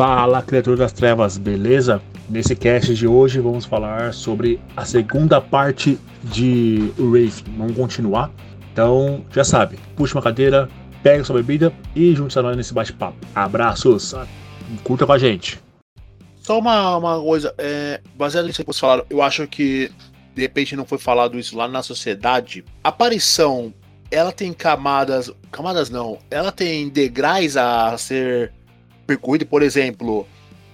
Fala, criatura das trevas, beleza? Nesse cast de hoje vamos falar sobre a segunda parte de Wraith. Vamos continuar? Então, já sabe, puxa uma cadeira, pega sua bebida e junte-se a nós nesse bate-papo. Abraços, curta com a gente. Só uma, uma coisa, é, baseado nisso que vocês falaram, eu acho que de repente não foi falado isso lá na sociedade. Aparição, ela tem camadas. Camadas não, ela tem degraus a ser percorrido, por exemplo.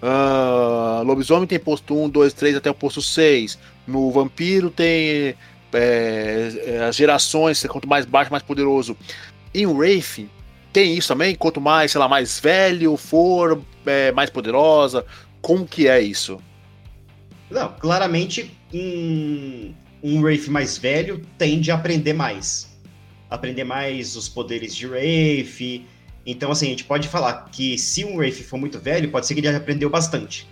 Uh, lobisomem tem posto 1, 2, 3 até o posto 6. No vampiro tem é, é, as gerações, quanto mais baixo, mais poderoso. Em Wraith tem isso também? Quanto mais, sei lá, mais velho for, é, mais poderosa. Como que é isso? Não, claramente um, um Wraith mais velho tende a aprender mais. Aprender mais os poderes de Wraith. Então, assim, a gente pode falar que se um Wraith for muito velho, pode ser que ele já aprendeu bastante.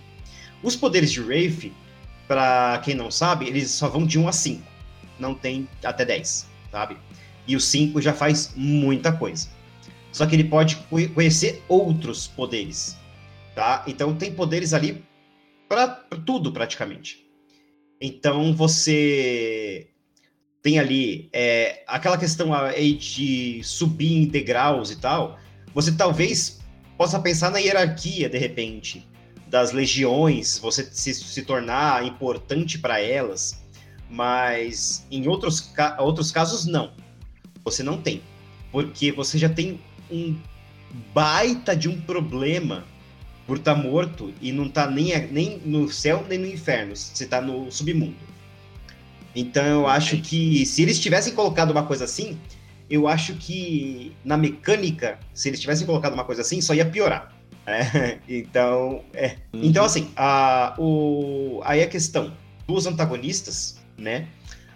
Os poderes de Wraith, para quem não sabe, eles só vão de 1 a 5. Não tem até 10, sabe? E o 5 já faz muita coisa. Só que ele pode conhecer outros poderes, tá? Então tem poderes ali para tudo praticamente. Então você tem ali é, aquela questão aí de subir em degraus e tal. Você talvez possa pensar na hierarquia de repente das legiões, você se, se tornar importante para elas, mas em outros, outros casos não. Você não tem, porque você já tem um baita de um problema por estar tá morto e não tá nem, nem no céu nem no inferno, você tá no submundo. Então eu acho que se eles tivessem colocado uma coisa assim, eu acho que na mecânica, se eles tivessem colocado uma coisa assim, só ia piorar. É, então, é. Uhum. Então, assim, a, o, aí a questão dos antagonistas, né?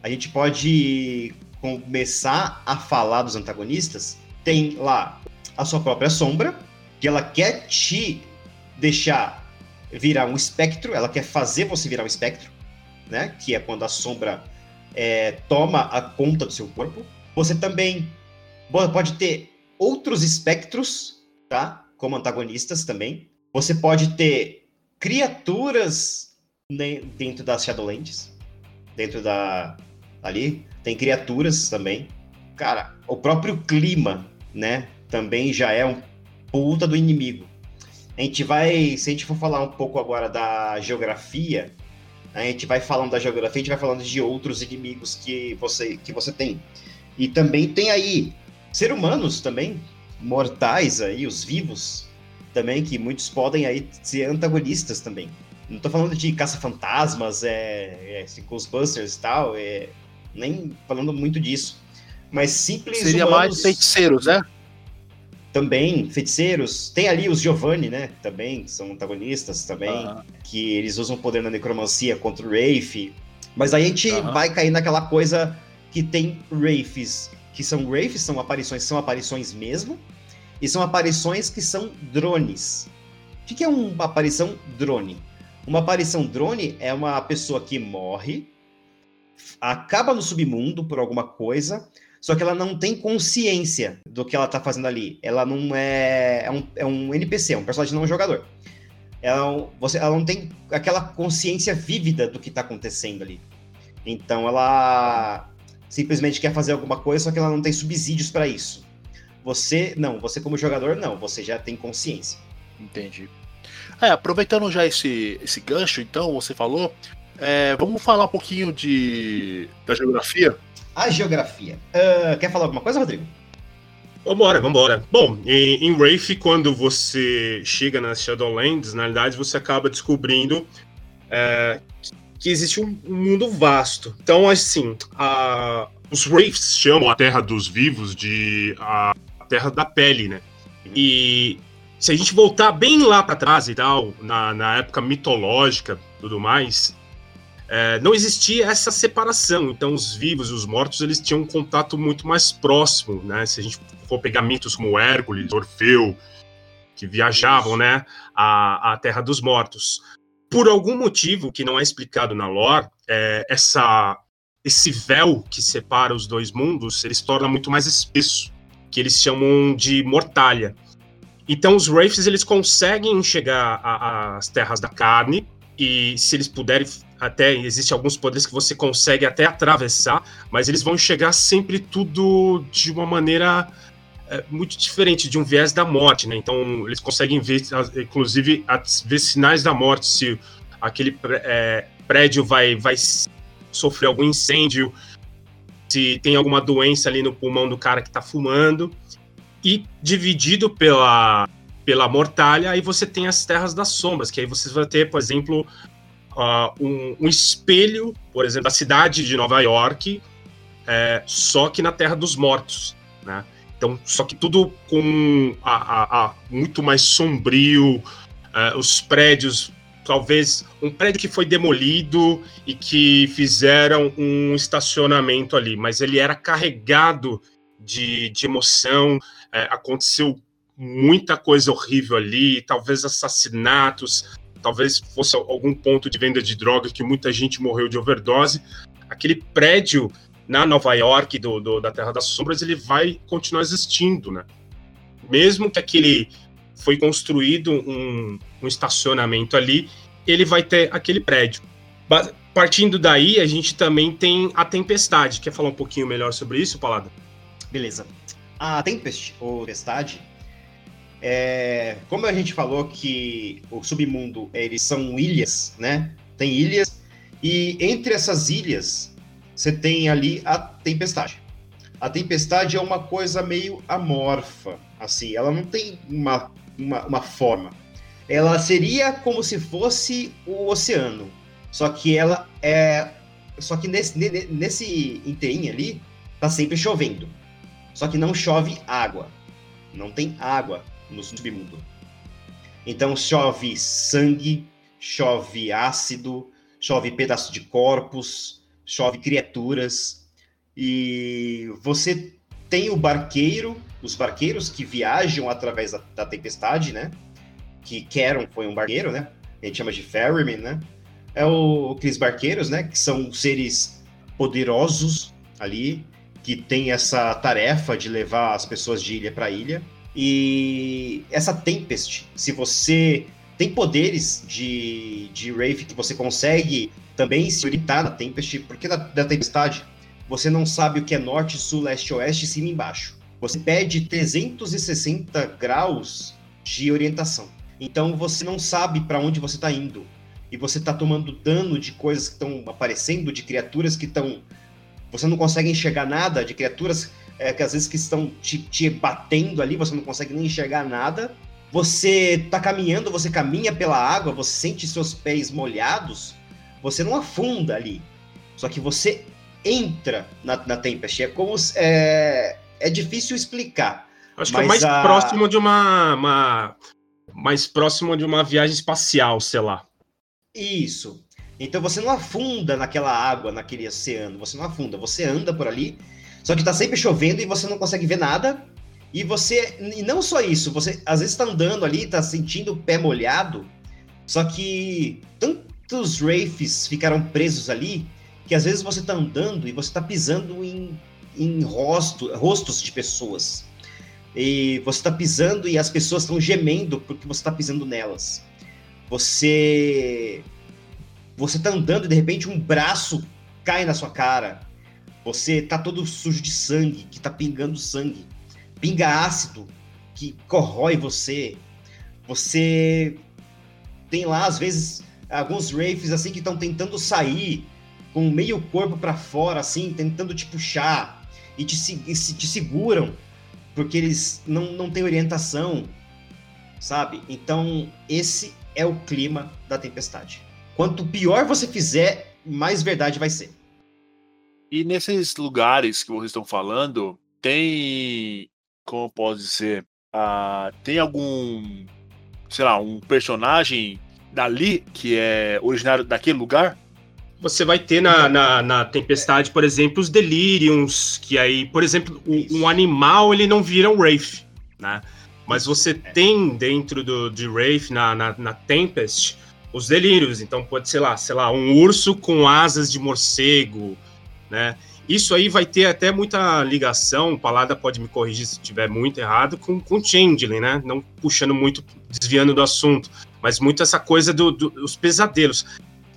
A gente pode começar a falar dos antagonistas. Tem lá a sua própria sombra, que ela quer te deixar virar um espectro, ela quer fazer você virar um espectro, né? Que é quando a sombra é, toma a conta do seu corpo. Você também pode ter outros espectros, tá? Como antagonistas também. Você pode ter criaturas dentro das Shadowlands, dentro da ali tem criaturas também. Cara, o próprio clima, né? Também já é um puta do inimigo. A gente vai, se a gente for falar um pouco agora da geografia, a gente vai falando da geografia, a gente vai falando de outros inimigos que você, que você tem. E também tem aí ser humanos também, mortais aí, os vivos também, que muitos podem aí ser antagonistas também. Não tô falando de caça-fantasmas, é, é Ghostbusters e tal, é, nem falando muito disso. Mas simples Seria humanos... mais feiticeiros, né? também feiticeiros. Tem ali os Giovanni, né? Também, que são antagonistas também. Que eles usam poder na necromancia contra o Rafe. Mas aí a gente vai cair naquela coisa que tem Wraiths, que são Wraiths, são aparições, são aparições mesmo. E são aparições que são drones. O que é uma aparição drone? Uma aparição drone é uma pessoa que morre, acaba no submundo por alguma coisa, só que ela não tem consciência do que ela tá fazendo ali. Ela não é. É um, é um NPC, é um personagem não jogador. Ela, você, ela não tem aquela consciência vívida do que tá acontecendo ali. Então ela simplesmente quer fazer alguma coisa, só que ela não tem subsídios para isso. Você, não, você como jogador, não, você já tem consciência. Entendi. É, aproveitando já esse, esse gancho, então, você falou, é, vamos falar um pouquinho de, da geografia? a geografia. Uh, quer falar alguma coisa, Rodrigo? Vambora, vambora. Bom, em, em Wraith, quando você chega nas Shadowlands, na realidade você acaba descobrindo é, que existe um, um, mundo vasto. Então, assim, a, os Wraiths chamam a Terra dos Vivos de a, a Terra da Pele, né? E se a gente voltar bem lá para trás e tal, na, na época mitológica tudo mais, é, não existia essa separação. Então, os vivos e os mortos eles tinham um contato muito mais próximo, né? Se a gente for pegar mitos como Hércules, Orfeu, que viajavam, né, à, à Terra dos Mortos. Por algum motivo que não é explicado na lore, é, essa esse véu que separa os dois mundos, ele se torna muito mais espesso, que eles chamam de mortalha. Então os Wraiths eles conseguem chegar às terras da carne e se eles puderem até existe alguns poderes que você consegue até atravessar, mas eles vão chegar sempre tudo de uma maneira é, muito diferente de um viés da morte, né? Então eles conseguem ver, inclusive, ver sinais da morte se aquele é, prédio vai, vai sofrer algum incêndio, se tem alguma doença ali no pulmão do cara que está fumando e dividido pela, pela mortalha, aí você tem as terras das sombras, que aí você vai ter, por exemplo, uh, um, um, espelho, por exemplo, da cidade de Nova York, é, só que na Terra dos Mortos, né? Então, só que tudo com a, a, a muito mais sombrio, uh, os prédios, talvez um prédio que foi demolido e que fizeram um estacionamento ali, mas ele era carregado de, de emoção, é, aconteceu muita coisa horrível ali, talvez assassinatos, talvez fosse algum ponto de venda de drogas que muita gente morreu de overdose. Aquele prédio na Nova York do, do, da Terra das Sombras ele vai continuar existindo, né? Mesmo que aquele foi construído um, um estacionamento ali, ele vai ter aquele prédio. Partindo daí, a gente também tem a Tempestade. Quer falar um pouquinho melhor sobre isso, Palada? Beleza. A Tempest, ou Tempestade, é, como a gente falou que o submundo eles são ilhas, né? Tem ilhas e entre essas ilhas você tem ali a tempestade. A tempestade é uma coisa meio amorfa, assim, ela não tem uma, uma, uma forma. Ela seria como se fosse o oceano, só que ela é, só que nesse nesse inteirinho ali tá sempre chovendo. Só que não chove água. Não tem água no submundo. Então chove sangue, chove ácido, chove pedaço de corpos, chove criaturas. E você tem o barqueiro, os barqueiros que viajam através da, da tempestade, né? Que Keron foi um barqueiro, né? A gente chama de ferryman, né? É o, aqueles barqueiros, né? Que são seres poderosos ali, que tem essa tarefa de levar as pessoas de ilha para ilha. E essa Tempest, se você tem poderes de, de Wraith que você consegue também se orientar na Tempest, porque da, da Tempestade você não sabe o que é norte, sul, leste, oeste, cima e embaixo. Você pede 360 graus de orientação. Então você não sabe para onde você está indo. E você está tomando dano de coisas que estão aparecendo, de criaturas que estão. Você não consegue enxergar nada, de criaturas é, que às vezes que estão te, te batendo ali, você não consegue nem enxergar nada. Você tá caminhando, você caminha pela água, você sente seus pés molhados, você não afunda ali. Só que você entra na, na Tempest. É como. É, é difícil explicar. Acho que é mais a... próximo de uma, uma. Mais próximo de uma viagem espacial, sei lá. Isso. Então você não afunda naquela água, naquele oceano. Você não afunda. Você anda por ali só que tá sempre chovendo e você não consegue ver nada. E você. E não só isso, você às vezes tá andando ali, tá sentindo o pé molhado. Só que tantos Wraiths ficaram presos ali que às vezes você tá andando e você tá pisando em, em rosto, rostos de pessoas. E você tá pisando e as pessoas estão gemendo porque você tá pisando nelas. Você. Você tá andando e de repente um braço cai na sua cara. Você tá todo sujo de sangue, que tá pingando sangue. Pinga ácido, que corrói você. Você tem lá, às vezes, alguns Wraiths assim que estão tentando sair com meio corpo para fora, assim, tentando te puxar e te, te seguram porque eles não, não têm orientação, sabe? Então, esse é o clima da tempestade. Quanto pior você fizer, mais verdade vai ser. E nesses lugares que vocês estão falando, tem. Como pode dizer? Uh, tem algum. Sei lá, um personagem dali que é originário daquele lugar? Você vai ter na, na, na, Tempestade, por exemplo, os Deliriums, que aí, por exemplo, um, um animal ele não vira um Wraith, né? Mas você tem dentro do, de Wraith, na, na, na Tempest, os Delírios. Então pode ser lá, sei lá, um urso com asas de morcego, né? Isso aí vai ter até muita ligação, o Palada pode me corrigir se estiver muito errado, com, com Changeling, né? Não puxando muito, desviando do assunto, mas muito essa coisa dos do, dos pesadelos.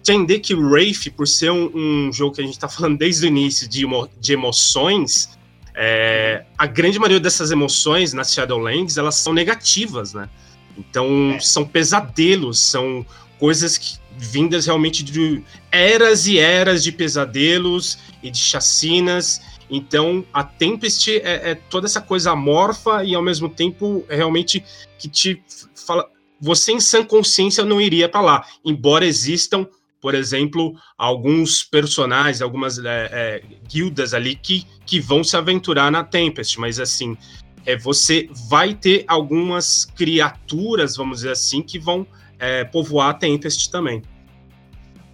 Entender que Wraith, por ser um, um, jogo que a gente está falando desde o início de, emo, de emoções, é, a grande maioria dessas emoções nas Shadowlands, elas são negativas, né? Então, é. são pesadelos, são coisas que, vindas realmente de eras e eras de pesadelos e de chacinas. Então, a Tempest é, é, toda essa coisa amorfa e ao mesmo tempo é realmente que te fala. Você em sã consciência não iria para lá, embora existam, por exemplo, alguns personagens, algumas é, é, guildas ali que, que vão se aventurar na Tempest, mas assim, é, você vai ter algumas criaturas, vamos dizer assim, que vão é, povoar a Tempest também.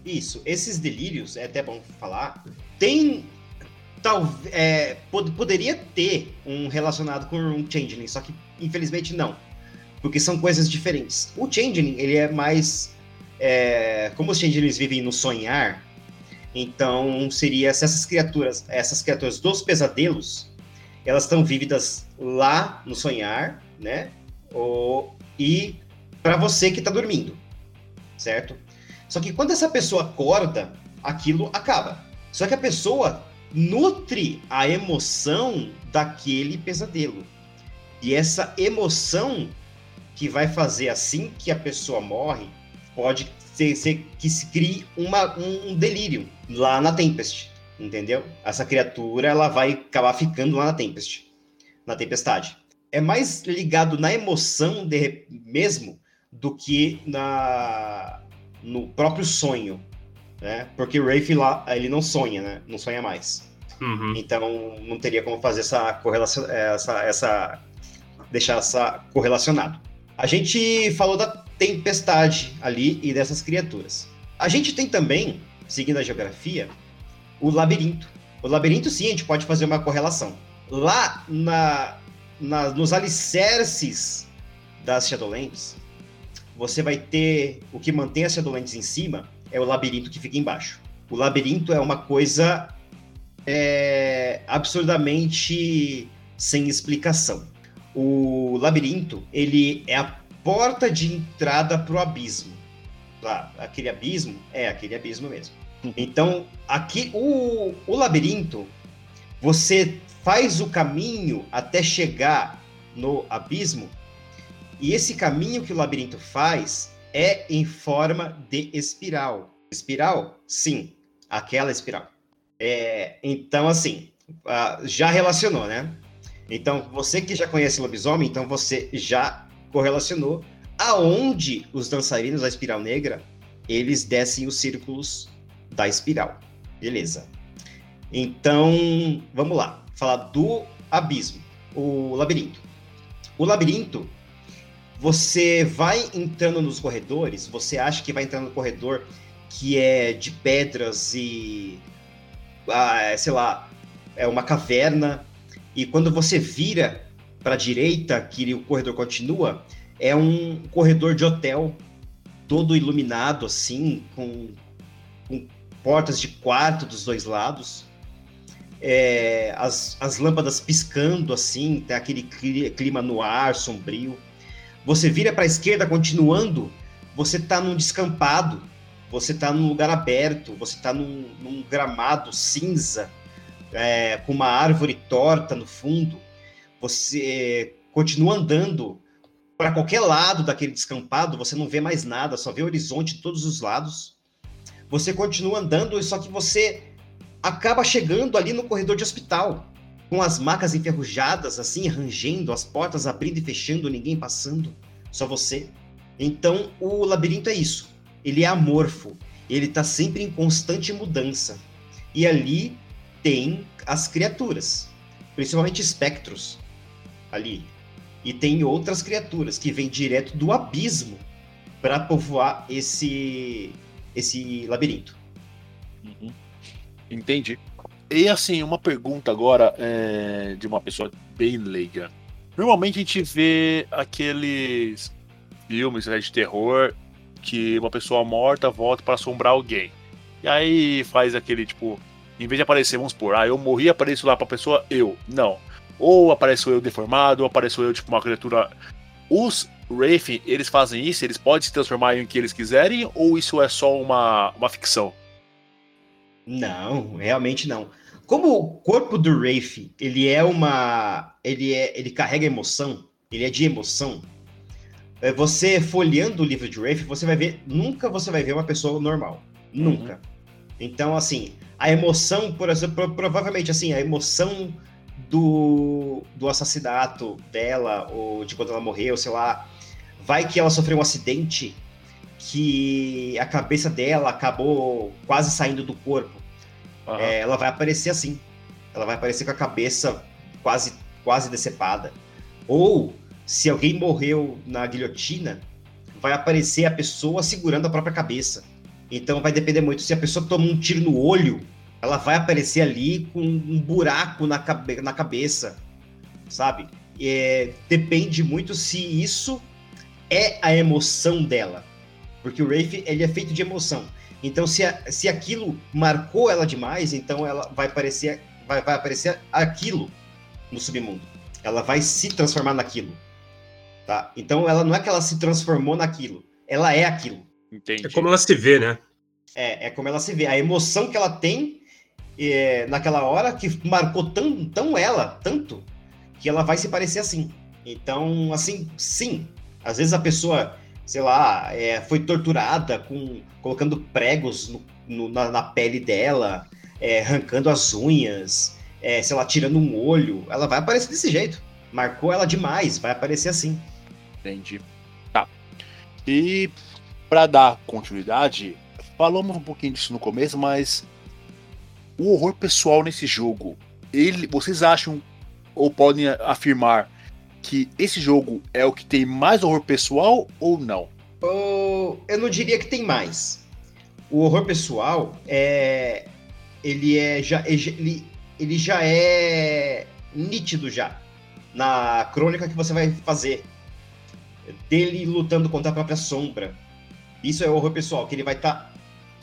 Isso, esses delírios, é até bom falar, tem. Tal, é, pod, poderia ter um relacionado com um Changeling, só que infelizmente não. Porque são coisas diferentes. O Changeling, ele é mais. É, como os Changelings vivem no sonhar, então seria se essas criaturas, essas criaturas dos pesadelos, elas estão vívidas lá no sonhar, né? Ou, e para você que está dormindo, certo? Só que quando essa pessoa acorda, aquilo acaba. Só que a pessoa nutre a emoção daquele pesadelo. E essa emoção que vai fazer assim que a pessoa morre pode ser, ser que se crie uma, um, delírio lá na Tempest, entendeu? Essa criatura ela vai acabar ficando lá na Tempest, na tempestade. É mais ligado na emoção de, mesmo do que na no próprio sonho, né? Porque o Rafe lá, ele não sonha, né? Não sonha mais. Uhum. Então não teria como fazer essa correlação, essa, essa deixar essa correlacionado. A gente falou da tempestade ali e dessas criaturas. A gente tem também, seguindo a geografia, o labirinto. O labirinto, sim, a gente pode fazer uma correlação. Lá na, na nos alicerces das Shadowlands, você vai ter o que mantém as Shadowlands em cima é o labirinto que fica embaixo. O labirinto é uma coisa é, absurdamente sem explicação. O labirinto ele é a porta de entrada para o abismo. Lá, aquele abismo é aquele abismo mesmo. Uhum. Então, aqui o, o labirinto, você faz o caminho até chegar no abismo e esse caminho que o labirinto faz é em forma de espiral. Espiral? Sim, aquela espiral. É, então, assim, uh, já relacionou, né? Então, você que já conhece lobisomem, então você já correlacionou aonde os dançarinos da espiral negra eles descem os círculos da espiral. Beleza. Então, vamos lá. Falar do abismo, o labirinto. O labirinto, você vai entrando nos corredores, você acha que vai entrando no corredor que é de pedras e. Ah, sei lá, é uma caverna, e quando você vira para a direita, que o corredor continua, é um corredor de hotel, todo iluminado assim, com, com portas de quarto dos dois lados. É, as, as lâmpadas piscando assim, tem aquele clima no ar, sombrio. Você vira para a esquerda continuando, você está num descampado, você está num lugar aberto, você está num, num, gramado cinza, é, com uma árvore torta no fundo. Você continua andando para qualquer lado daquele descampado, você não vê mais nada, só vê o horizonte de todos os lados. Você continua andando, só que você acaba chegando ali no corredor de hospital com as macas enferrujadas, assim, rangendo, as portas abrindo e fechando, ninguém passando, só você. Então, o labirinto é isso. Ele é amorfo, ele está sempre em constante mudança. E ali tem as criaturas, principalmente espectros, ali. E tem outras criaturas que vêm direto do abismo para povoar esse, esse labirinto. Uhum. Entendi. E assim, uma pergunta agora é, de uma pessoa bem leiga. Normalmente a gente vê aqueles filmes né, de terror que uma pessoa morta volta para assombrar alguém. E aí faz aquele tipo Em vez de aparecer, vamos supor, ah, eu morri, apareço lá pra pessoa, eu. Não. Ou apareço eu deformado, ou apareço eu, tipo, uma criatura. Os Wraith, eles fazem isso, eles podem se transformar em o que eles quiserem, ou isso é só uma, uma ficção? Não, realmente não. Como o corpo do Wraith, ele é uma. Ele, é, ele carrega emoção, ele é de emoção. É, você folheando o livro de Wraith, você vai ver. Nunca você vai ver uma pessoa normal. Nunca. Uhum. Então, assim, a emoção, por exemplo, provavelmente assim, a emoção do, do assassinato dela, ou de quando ela morreu, sei lá, vai que ela sofreu um acidente que a cabeça dela acabou quase saindo do corpo. Uhum. É, ela vai aparecer assim. Ela vai aparecer com a cabeça quase, quase decepada. Ou, se alguém morreu na guilhotina, vai aparecer a pessoa segurando a própria cabeça. Então vai depender muito. Se a pessoa toma um tiro no olho, ela vai aparecer ali com um buraco na, cabe na cabeça, sabe? É, depende muito se isso é a emoção dela. Porque o Rafe, ele é feito de emoção. Então, se, a, se aquilo marcou ela demais, então ela vai aparecer, vai, vai aparecer aquilo no submundo. Ela vai se transformar naquilo. Tá? Então, ela não é que ela se transformou naquilo. Ela é aquilo. Entendi. É como ela se vê, né? É, é como ela se vê. A emoção que ela tem é, naquela hora que marcou tão, tão ela, tanto, que ela vai se parecer assim. Então, assim, sim. Às vezes a pessoa, sei lá, é, foi torturada com colocando pregos no, no, na, na, pele dela, é, arrancando as unhas, é, sei lá, tirando um olho. Ela vai aparecer desse jeito. Marcou ela demais, vai aparecer assim. Entendi. Tá. E para dar continuidade, falamos um pouquinho disso no começo, mas o horror pessoal nesse jogo, ele, vocês acham ou podem afirmar que esse jogo é o que tem mais horror pessoal ou não? eu não diria que tem mais. O horror pessoal é ele é já ele, ele já é nítido já na crônica que você vai fazer dele lutando contra a própria sombra isso é horror pessoal, que ele vai estar. Tá...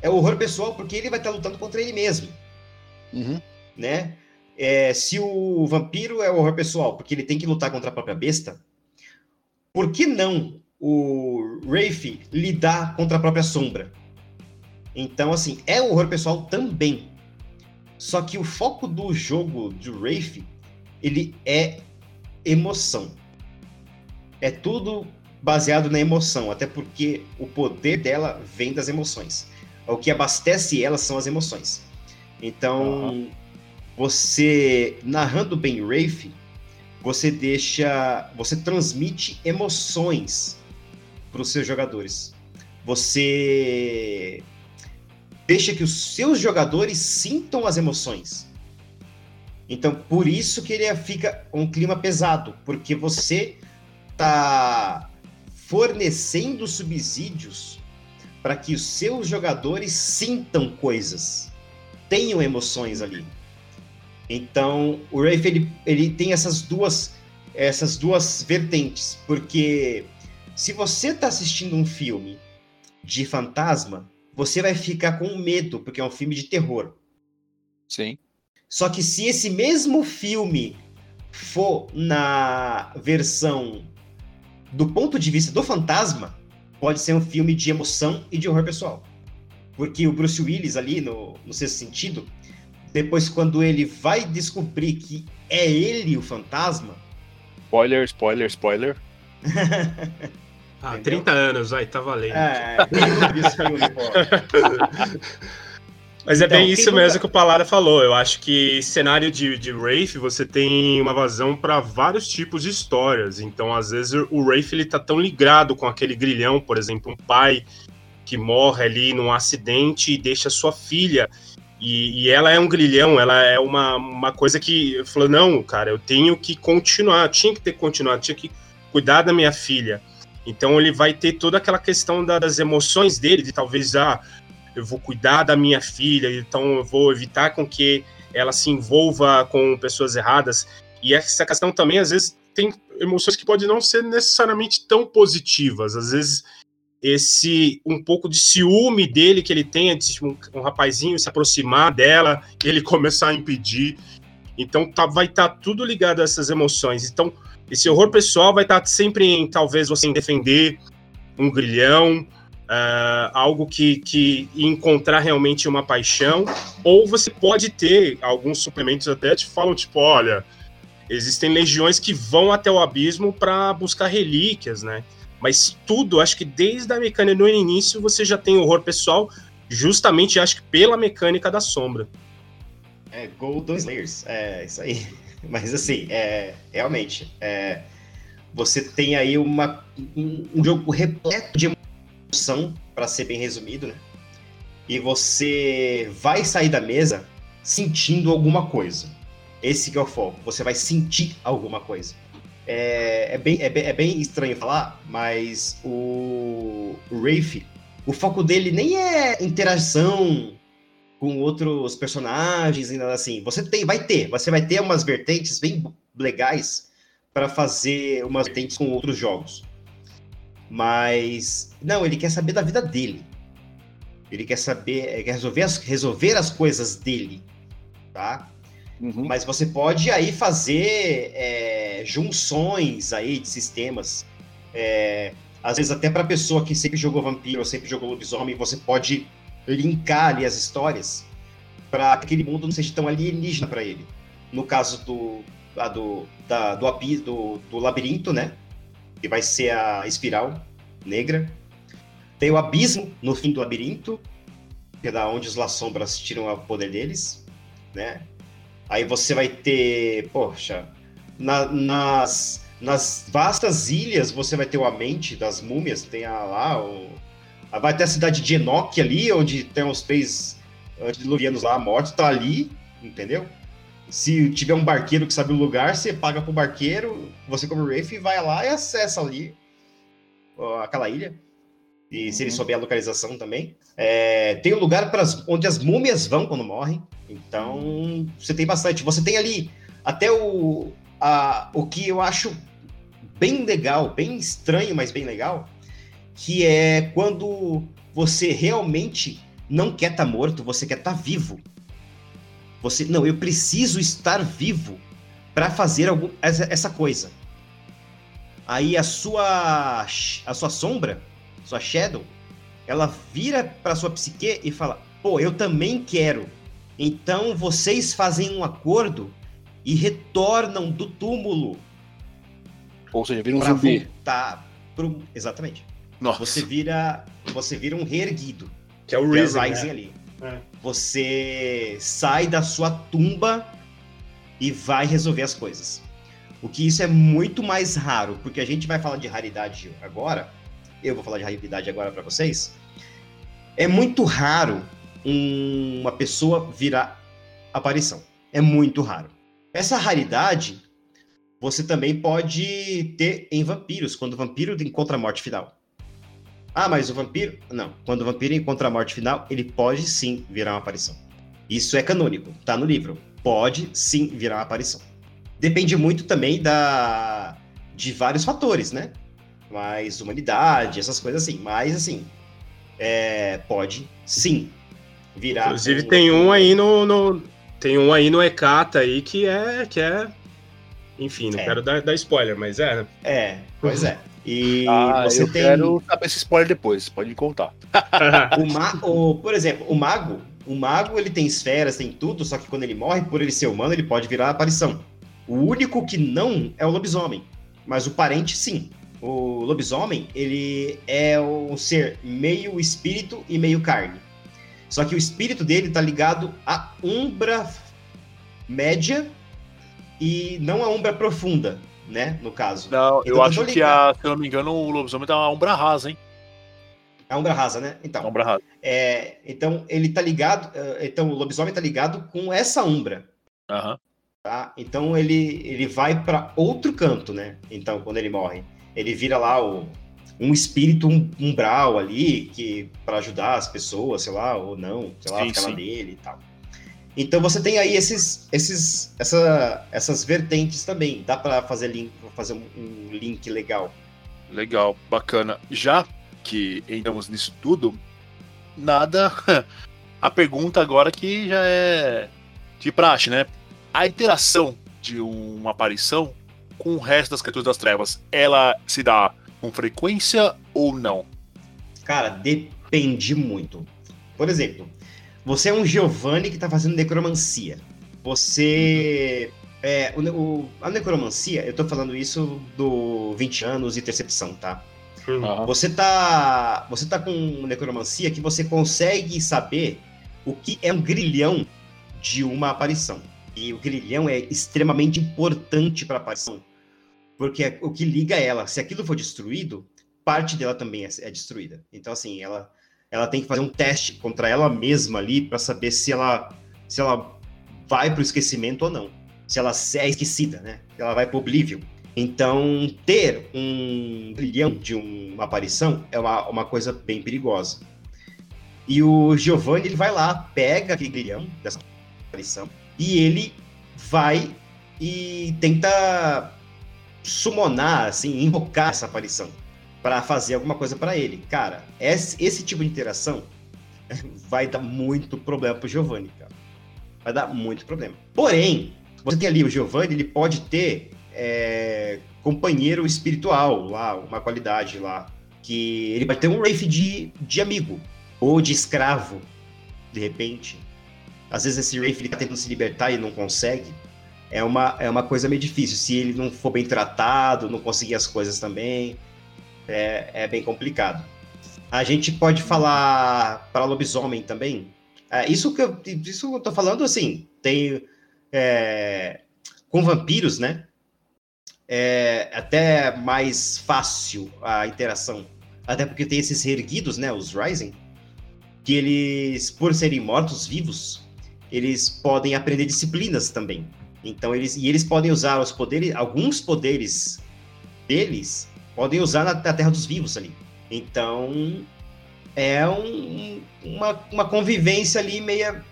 É horror pessoal porque ele vai estar tá lutando contra ele mesmo. Uhum. Né? É, se o vampiro é horror pessoal porque ele tem que lutar contra a própria besta, por que não o Rafe lidar contra a própria sombra? Então, assim, é horror pessoal também. Só que o foco do jogo de Rafe, ele é emoção. É tudo baseado na emoção, até porque o poder dela vem das emoções. O que abastece ela são as emoções. Então, uhum. Você narrando bem Rafe, você deixa, você transmite emoções para os seus jogadores. Você deixa que os seus jogadores sintam as emoções. Então, por isso que ele fica um clima pesado, porque você tá fornecendo subsídios para que os seus jogadores sintam coisas, tenham emoções ali. Então, o Rafe ele, ele tem essas duas essas duas vertentes, porque se você está assistindo um filme de fantasma, você vai ficar com medo, porque é um filme de terror. Sim. Só que se esse mesmo filme for na versão do ponto de vista do fantasma, pode ser um filme de emoção e de horror pessoal. Porque o Bruce Willis ali, no, no sexto sentido, depois quando ele vai descobrir que é ele o fantasma... Spoiler, spoiler, spoiler. ah, 30 anos, aí tá valendo. É, filme, Mas é então, bem isso nunca... mesmo que o Palada falou. Eu acho que cenário de, de Wraith, você tem uma vazão para vários tipos de histórias. Então, às vezes, o Wraith ele tá tão ligado com aquele grilhão, por exemplo, um pai que morre ali num acidente e deixa sua filha. E, e ela é um grilhão, ela é uma, uma coisa que falou: não, cara, eu tenho que continuar, tinha que ter continuado, tinha que cuidar da minha filha. Então ele vai ter toda aquela questão da, das emoções dele, de talvez, ah, eu vou cuidar da minha filha, então eu vou evitar com que ela se envolva com pessoas erradas. E essa questão também, às vezes, tem emoções que podem não ser necessariamente tão positivas. Às vezes, esse um pouco de ciúme dele que ele tem de um, um rapazinho se aproximar dela, ele começar a impedir. Então tá, vai estar tá tudo ligado a essas emoções. Então esse horror pessoal vai estar tá sempre em talvez você defender um grilhão, uh, algo que, que encontrar realmente uma paixão, ou você pode ter alguns suplementos até te falam tipo, olha, existem legiões que vão até o abismo para buscar relíquias, né? Mas tudo, acho que desde a mecânica no início você já tem horror pessoal, justamente acho que pela mecânica da sombra. É, Golden Slayers, é isso aí. Mas assim, é, realmente, é, você tem aí uma, um, um jogo repleto de emoção, para ser bem resumido, né? E você vai sair da mesa sentindo alguma coisa. Esse que é o foco. Você vai sentir alguma coisa. É, é, bem, é, bem, é bem estranho falar, mas o, o Rafe, o foco dele nem é interação com outros personagens e nada assim. Você tem, vai ter, você vai ter umas vertentes bem legais para fazer umas vertentes com outros jogos. Mas não, ele quer saber da vida dele. Ele quer saber, quer resolver as, resolver as coisas dele, tá? Uhum. Mas você pode aí fazer é, junções aí de sistemas. É, às vezes até para pessoa que sempre jogou vampiro, ou sempre jogou lobisomem, você pode linkar ali as histórias para que aquele mundo não seja tão alienígena para ele. No caso do, a, do, da, do, do, do labirinto, né? Que vai ser a espiral negra. Tem o abismo no fim do labirinto, que é da onde os La Sombras tiram o poder deles, né? Aí você vai ter, poxa, na, nas, nas vastas ilhas você vai ter o Amente das múmias, tem a, lá o, vai ter a cidade de Enoch ali, onde tem os três antediluvianos lá mortos, tá ali, entendeu? Se tiver um barqueiro que sabe o lugar, você paga pro barqueiro, você como Rafe vai lá e acessa ali ó, aquela ilha. E se ele uhum. souber a localização também. É, tem um lugar para onde as múmias vão quando morrem. Então, você tem bastante. Você tem ali até o, a, o que eu acho bem legal, bem estranho, mas bem legal, que é quando você realmente não quer estar tá morto, você quer estar tá vivo. Você, não, eu preciso estar vivo para fazer algum, essa, essa coisa. Aí a sua a sua sombra, sua shadow, ela vira para sua psique e fala: "Pô, eu também quero então vocês fazem um acordo e retornam do túmulo. Ou seja, vira um zumbi. Voltar pro... Exatamente. Nossa. Você vira, você vira um reerguido. Que é o que é Rising, né? ali. É. Você sai da sua tumba e vai resolver as coisas. O que isso é muito mais raro, porque a gente vai falar de raridade agora. Eu vou falar de raridade agora para vocês. É muito raro um, uma pessoa virar aparição. É muito raro. Essa raridade você também pode ter em vampiros, quando o vampiro encontra a morte final. Ah, mas o vampiro. Não. Quando o vampiro encontra a morte final, ele pode sim virar uma aparição. Isso é canônico, tá no livro. Pode sim virar uma aparição. Depende muito também da de vários fatores, né? Mais humanidade, essas coisas assim. Mas assim, é... pode sim virar. Inclusive tem um aí no, no, tem um aí no Ekata aí que é que é enfim, não é. quero dar, dar, spoiler, mas é. Né? É, pois é. E ah, você eu tem. quero saber esse spoiler depois, pode me contar. o, ma... o Por exemplo, o mago, o mago ele tem esferas, tem tudo, só que quando ele morre, por ele ser humano, ele pode virar aparição. O único que não é o lobisomem, mas o parente sim. O lobisomem, ele é um ser meio espírito e meio carne. Só que o espírito dele tá ligado à umbra média e não à umbra profunda, né? No caso. Não, então, eu acho que, a, se eu não me engano, o lobisomem tá uma umbra rasa, hein? A umbra rasa, né? Então. A umbra rasa. É, então, ele tá ligado. Eh, então, o lobisomem tá ligado com essa umbra. Aham. Tá? Então, ele, ele vai para outro canto, né? Então, quando ele morre. Ele vira lá o, um espírito umbral ali que para ajudar as pessoas, sei lá, ou não, sei lá, sim, ficar sim. dele e tal. Então você tem aí esses, esses, essa, essas vertentes também. Dá para fazer link, fazer um link legal. Legal, bacana. Já que entramos nisso tudo, nada. A pergunta agora que já é de praxe, né? A interação de uma aparição com o resto das criaturas das trevas, ela se dá com frequência ou não? Cara, depende muito. Por exemplo, você é um Giovanni que tá fazendo necromancia. Você. É, o, o, a necromancia, eu tô falando isso do 20 anos e percepção, tá? Uhum. Você tá. Você tá com necromancia que você consegue saber o que é um grilhão de uma aparição. E o grilhão é extremamente importante para a aparição. Porque é o que liga ela, se aquilo for destruído, parte dela também é, é destruída. Então, assim, ela, ela tem que fazer um teste contra ela mesma ali para saber se ela, se ela vai para o esquecimento ou não. Se ela é esquecida, né? Se ela vai para o oblivion. Então, ter um brilhão de uma aparição é uma, uma coisa bem perigosa. E o Giovanni, ele vai lá, pega aquele brilhão dessa aparição, e ele vai e tenta summonar, assim, invocar essa aparição para fazer alguma coisa para ele. Cara, esse, esse, tipo de interação vai dar muito problema pro Giovanni, cara. Vai dar muito problema. Porém, você tem ali o Giovanni, ele pode ter é, companheiro espiritual lá, uma qualidade lá. Que ele vai ter um Wraith de, de amigo, ou de escravo, de repente. Às vezes esse Wraith ele tá tentando se libertar e não consegue. É uma, é uma coisa meio difícil. Se ele não for bem tratado, não conseguir as coisas também, é, é bem complicado. A gente pode falar para lobisomem também. É, isso que eu, isso que eu tô falando, assim, tem é, com vampiros, né? é até mais fácil a interação. Até porque tem esses erguidos, né? Os Rising, que eles, por serem mortos-vivos, eles podem aprender disciplinas também. Então eles e eles podem usar os poderes, alguns poderes deles podem usar na, na Terra dos Vivos ali. Então é um, uma, uma convivência ali meia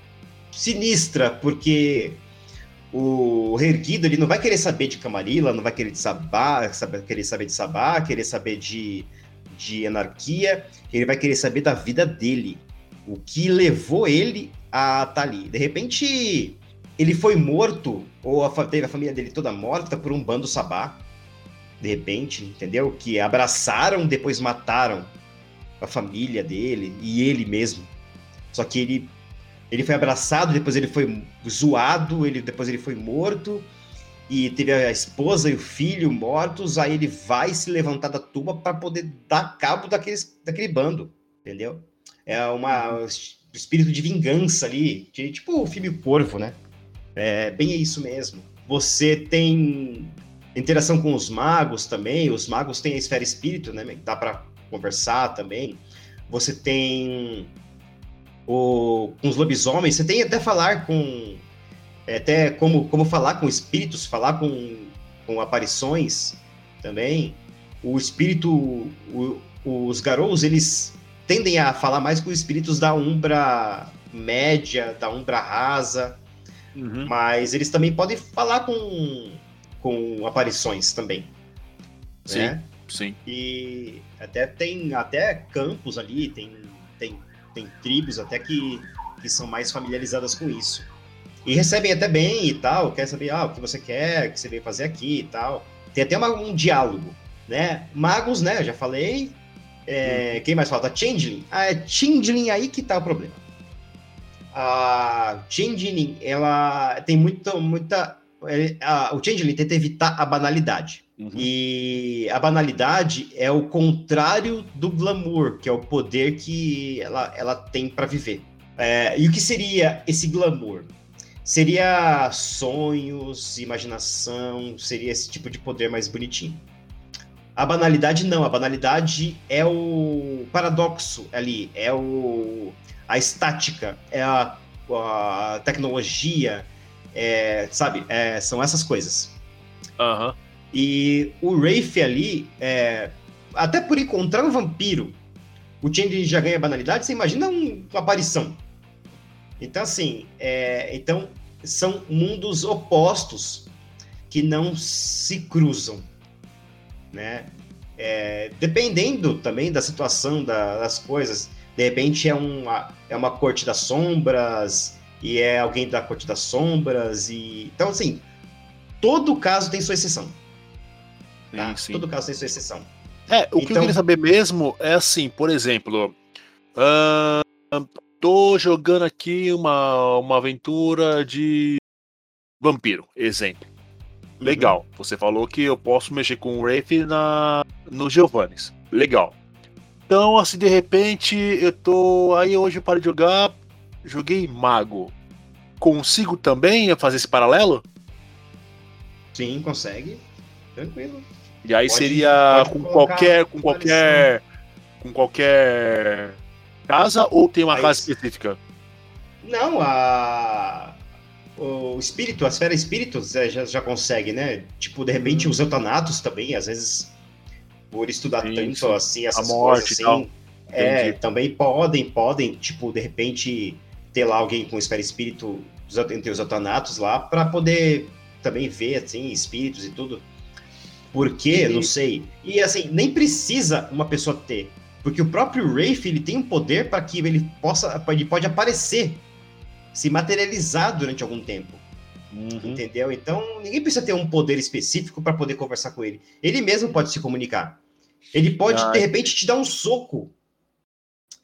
sinistra, porque o Erguido ele não vai querer saber de Camarilla, não vai querer de Sabá, saber, querer saber de Sabá, querer saber de, de anarquia, ele vai querer saber da vida dele, o que levou ele a tá ali. De repente, ele foi morto, ou a, teve a família dele toda morta por um bando Sabá, de repente, entendeu? Que abraçaram, depois mataram a família dele e ele mesmo. Só que ele ele foi abraçado, depois ele foi zoado, ele, depois ele foi morto, e teve a esposa e o filho mortos, aí ele vai se levantar da tumba para poder dar cabo daqueles, daquele bando, entendeu? É uma espírito de vingança ali, de, tipo o filme Corvo, né? É bem isso mesmo. Você tem interação com os magos também, os magos têm a esfera espírito, né? Dá para conversar também. Você tem o, com os lobisomens, você tem até falar com. É, até como, como falar com espíritos, falar com, com aparições também. O espírito. O, os garous, eles tendem a falar mais com os espíritos da Umbra média, da Umbra rasa. Uhum. Mas eles também podem falar com, com aparições também. Sim, né? sim. E até tem até campos ali, tem, tem tem tribos até que, que são mais familiarizadas com isso. E recebem até bem e tal, quer saber ah, o que você quer, o que você veio fazer aqui e tal. Tem até uma, um diálogo, né? Magos, né? Já falei. É, quem mais falta? Changeling. Ah, é Changeling aí que tá o problema. A Changeling, ela tem muita, muita... A, o Changeling tenta evitar a banalidade. Uhum. E a banalidade é o contrário do glamour, que é o poder que ela, ela tem para viver. É, e o que seria esse glamour? Seria sonhos, imaginação, seria esse tipo de poder mais bonitinho. A banalidade não, a banalidade é o paradoxo ali, é o, a estática, é a, a tecnologia, é, sabe? É, são essas coisas. Uhum. E o Rafe ali, é, até por encontrar um vampiro, o Change já ganha banalidade, você imagina um, uma aparição. Então, assim, é, então são mundos opostos que não se cruzam, né? É, dependendo também da situação da, das coisas, de repente é uma, é uma corte das sombras e é alguém da corte das sombras e então assim todo caso tem sua exceção. Tá? Sim, sim. Todo caso tem sua exceção. É, o então... que eu então queria saber mesmo é assim, por exemplo, uh, tô jogando aqui uma, uma aventura de vampiro, exemplo. Uhum. Legal. Você falou que eu posso mexer com o Wraith na no Giovannis. Legal. Então, assim, de repente, eu tô. Aí hoje eu paro de jogar. Joguei mago. Consigo também fazer esse paralelo? Sim, consegue. Tranquilo. E aí pode, seria pode com qualquer. Com qualquer. Com qualquer casa ou tem uma aí, casa específica? Não, a o espírito, a esfera espíritos é, já, já consegue, né? Tipo, de repente, hum. os eutanatos também, às vezes, por estudar tanto assim, essas a morte coisas assim, é, também podem, podem, tipo, de repente, ter lá alguém com esfera espírito entre os eutanatos lá, para poder também ver, assim, espíritos e tudo. Por quê? Não sei. E, assim, nem precisa uma pessoa ter. Porque o próprio Rafe, ele tem um poder para que ele possa, ele pode aparecer se materializar durante algum tempo. Uhum. Entendeu? Então, ninguém precisa ter um poder específico para poder conversar com ele. Ele mesmo pode se comunicar. Ele pode, Ai. de repente, te dar um soco.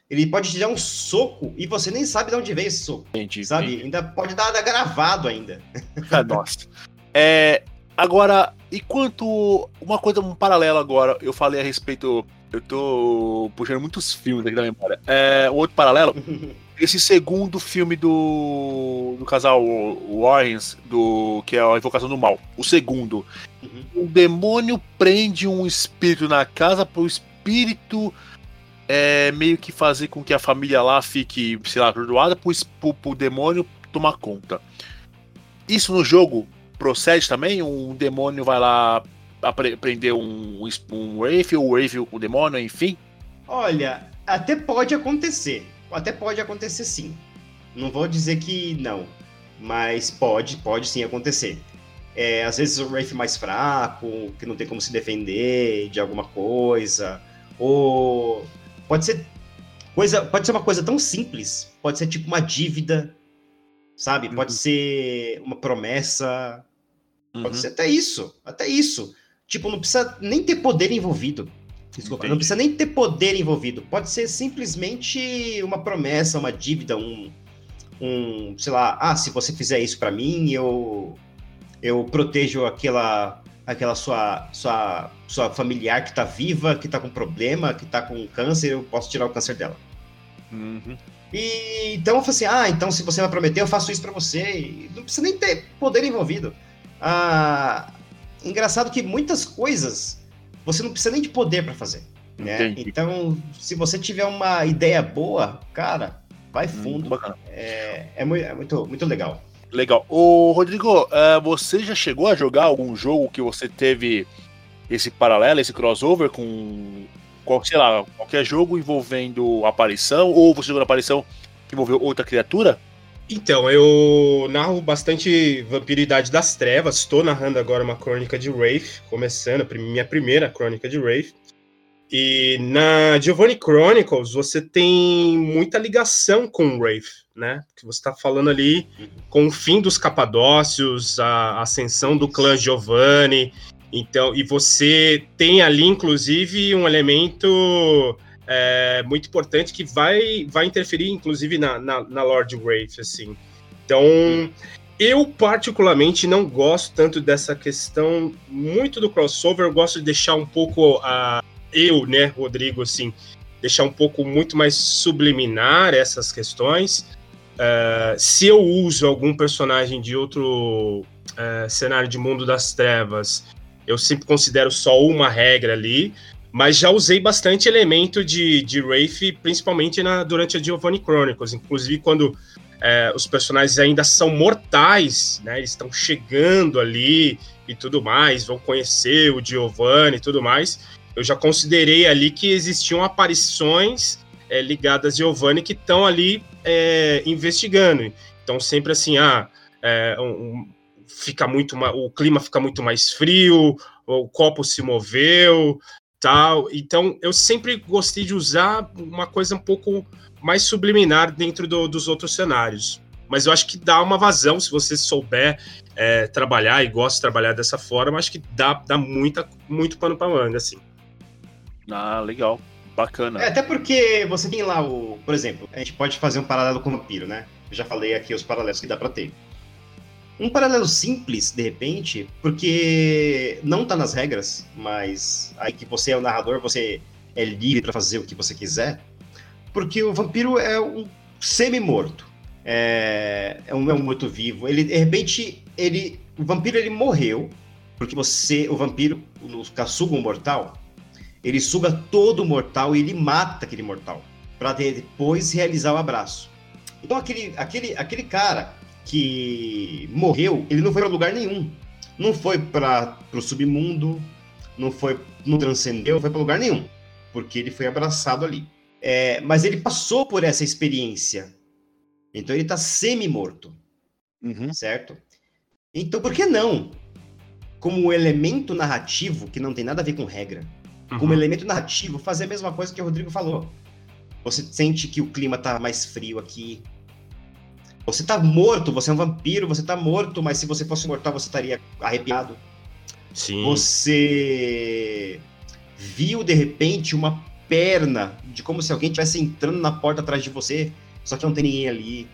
Ele pode te dar um soco e você nem sabe de onde veio esse soco. Entendi, sabe? Entendi. Ainda pode dar gravado ainda. Ah, nossa. É, agora, e quanto. Uma coisa, um paralelo agora, eu falei a respeito. Eu tô puxando muitos filmes aqui da memória. É, um outro paralelo. esse segundo filme do, do casal Warrens, do, que é a Invocação do Mal, o segundo. Uhum. O demônio prende um espírito na casa para o espírito é, meio que fazer com que a família lá fique, sei lá, perdoada para o demônio tomar conta. Isso no jogo procede também? Um demônio vai lá prender um, um Wraith, ou o Wraith o demônio, enfim? Olha, até pode acontecer até pode acontecer sim. Não vou dizer que não, mas pode, pode sim acontecer. É, às vezes o Wraith mais fraco, que não tem como se defender de alguma coisa, ou pode ser coisa, pode ser uma coisa tão simples, pode ser tipo uma dívida, sabe? Uhum. Pode ser uma promessa, uhum. pode ser até isso, até isso. Tipo, não precisa nem ter poder envolvido. Desculpa, Entendi. não precisa nem ter poder envolvido. Pode ser simplesmente uma promessa, uma dívida, um, um sei lá, ah, se você fizer isso para mim, eu eu protejo aquela aquela sua sua sua familiar que tá viva, que tá com problema, que tá com câncer, eu posso tirar o câncer dela. Uhum. E então eu falei assim, ah, então se você vai prometer, eu faço isso para você. E não precisa nem ter poder envolvido. Ah, engraçado que muitas coisas você não precisa nem de poder para fazer. Né? Então, se você tiver uma ideia boa, cara, vai hum, fundo. Hum, é, é, muito, é muito, muito legal. Legal. Ô, Rodrigo, uh, você já chegou a jogar algum jogo que você teve esse paralelo, esse crossover com, qual, sei lá, qualquer jogo envolvendo aparição, ou você jogou a aparição que envolveu outra criatura? Então, eu narro bastante Vampiridade das Trevas. Estou narrando agora uma crônica de Wraith, começando a minha primeira crônica de Wraith. E na Giovanni Chronicles você tem muita ligação com Wraith, né? Que você está falando ali com o fim dos Capadócios, a ascensão do clã Giovanni. Então, e você tem ali, inclusive, um elemento é, muito importante que vai, vai interferir, inclusive, na, na, na Lord Wraith, assim. Então, eu particularmente não gosto tanto dessa questão muito do crossover, eu gosto de deixar um pouco a... Eu, né, Rodrigo, assim, deixar um pouco muito mais subliminar essas questões. Uh, se eu uso algum personagem de outro uh, cenário de mundo das trevas, eu sempre considero só uma regra ali. Mas já usei bastante elemento de, de Wraith, principalmente na, durante a Giovanni Chronicles. Inclusive, quando é, os personagens ainda são mortais, né? Eles estão chegando ali e tudo mais, vão conhecer o Giovanni e tudo mais. Eu já considerei ali que existiam aparições é, ligadas a Giovanni que estão ali é, investigando. Então, sempre assim, ah, é, um, fica muito o clima fica muito mais frio, o copo se moveu, tal. Então, eu sempre gostei de usar uma coisa um pouco mais subliminar dentro do, dos outros cenários. Mas eu acho que dá uma vazão se você souber é, trabalhar e gosta de trabalhar dessa forma. Acho que dá, dá muita, muito pano pra manga, assim. Ah, legal. Bacana. É, até porque você tem lá o. Por exemplo, a gente pode fazer um paralelo com o vampiro, né? Eu já falei aqui os paralelos que dá pra ter. Um paralelo simples, de repente, porque não tá nas regras, mas aí que você é o narrador, você é livre para fazer o que você quiser. Porque o vampiro é um semi-morto. É, é um, é um morto-vivo. Ele, de repente, ele, o vampiro ele morreu, porque você, o vampiro, o suga um mortal, ele suga todo o mortal e ele mata aquele mortal, para depois realizar o abraço. Então aquele, aquele, aquele cara que morreu, ele não foi para lugar nenhum. Não foi para o submundo, não foi, não transcendeu, não foi para lugar nenhum, porque ele foi abraçado ali. É, mas ele passou por essa experiência. Então ele está semi-morto. Uhum. Certo? Então por que não? Como elemento narrativo, que não tem nada a ver com regra, uhum. como elemento narrativo, fazer a mesma coisa que o Rodrigo falou. Você sente que o clima tá mais frio aqui. Você tá morto, você é um vampiro, você tá morto, mas se você fosse mortal, você estaria arrepiado. Sim. Você viu de repente uma perna de como se alguém estivesse entrando na porta atrás de você, só que não tem ninguém ali.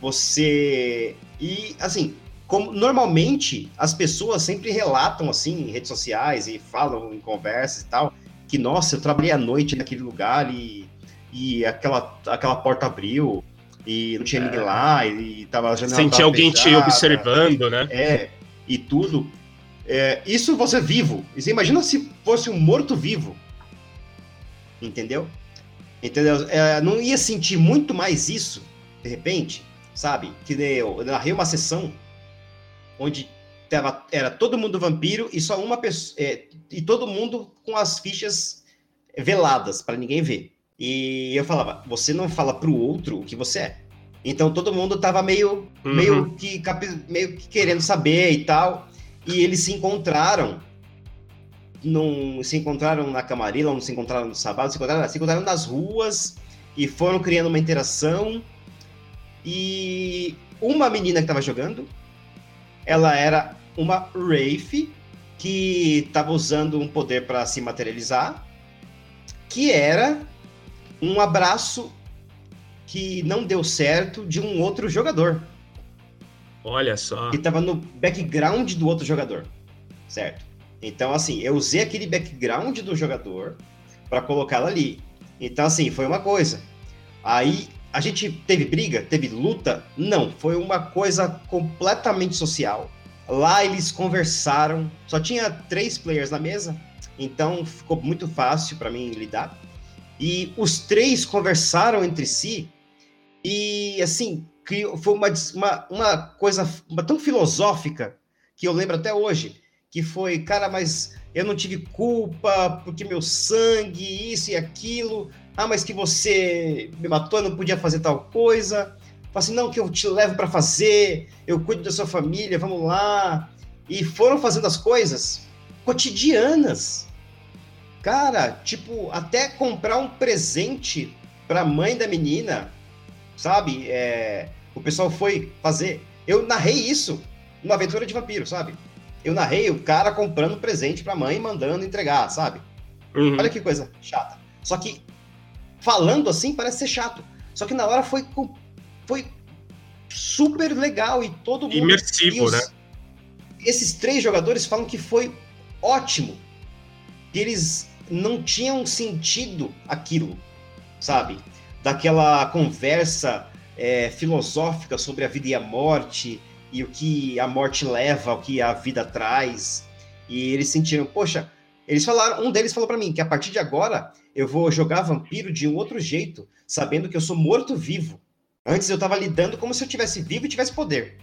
Você. E, assim, como normalmente as pessoas sempre relatam assim em redes sociais e falam em conversas e tal, que nossa, eu trabalhei à noite naquele lugar e, e aquela, aquela porta abriu e não tinha é. ninguém lá e, e tava a janela Sentia alguém te observando, né? É, e tudo. É, isso você vivo. Você imagina se fosse um morto vivo entendeu? Entendeu? É, não ia sentir muito mais isso, de repente, sabe? Que eu, eu narrei uma sessão onde tava, era todo mundo vampiro e só uma pessoa. É, e todo mundo com as fichas veladas, para ninguém ver. E eu falava, você não fala pro outro o que você é. Então todo mundo tava meio, uhum. meio, que, meio que querendo saber e tal. E eles se encontraram não se encontraram na Camarilla, não se encontraram no Sabado, se encontraram, se encontraram nas ruas e foram criando uma interação. E uma menina que estava jogando, ela era uma Wraith que estava usando um poder para se materializar, que era um abraço que não deu certo de um outro jogador. Olha só. Que estava no background do outro jogador, certo? Então, assim, eu usei aquele background do jogador para colocá-lo ali. Então, assim, foi uma coisa. Aí, a gente teve briga? Teve luta? Não, foi uma coisa completamente social. Lá eles conversaram, só tinha três players na mesa, então ficou muito fácil para mim lidar. E os três conversaram entre si e, assim, foi uma, uma, uma coisa uma, tão filosófica que eu lembro até hoje que foi, cara, mas eu não tive culpa porque meu sangue, isso e aquilo. Ah, mas que você me matou, eu não podia fazer tal coisa. Falei assim, não, que eu te levo para fazer, eu cuido da sua família, vamos lá. E foram fazendo as coisas cotidianas. Cara, tipo, até comprar um presente para a mãe da menina, sabe? É, o pessoal foi fazer. Eu narrei isso numa aventura de vampiro, sabe? eu narrei o cara comprando presente pra mãe e mandando entregar, sabe? Uhum. Olha que coisa chata. Só que falando assim parece ser chato. Só que na hora foi, foi super legal e todo mundo. Imersivo, os, né? Esses três jogadores falam que foi ótimo. Que eles não tinham sentido aquilo, sabe? Daquela conversa é, filosófica sobre a vida e a morte, e o que a morte leva, o que a vida traz. E eles sentiram, poxa, eles falaram, um deles falou para mim que a partir de agora eu vou jogar vampiro de um outro jeito, sabendo que eu sou morto-vivo. Antes eu tava lidando como se eu tivesse vivo e tivesse poder.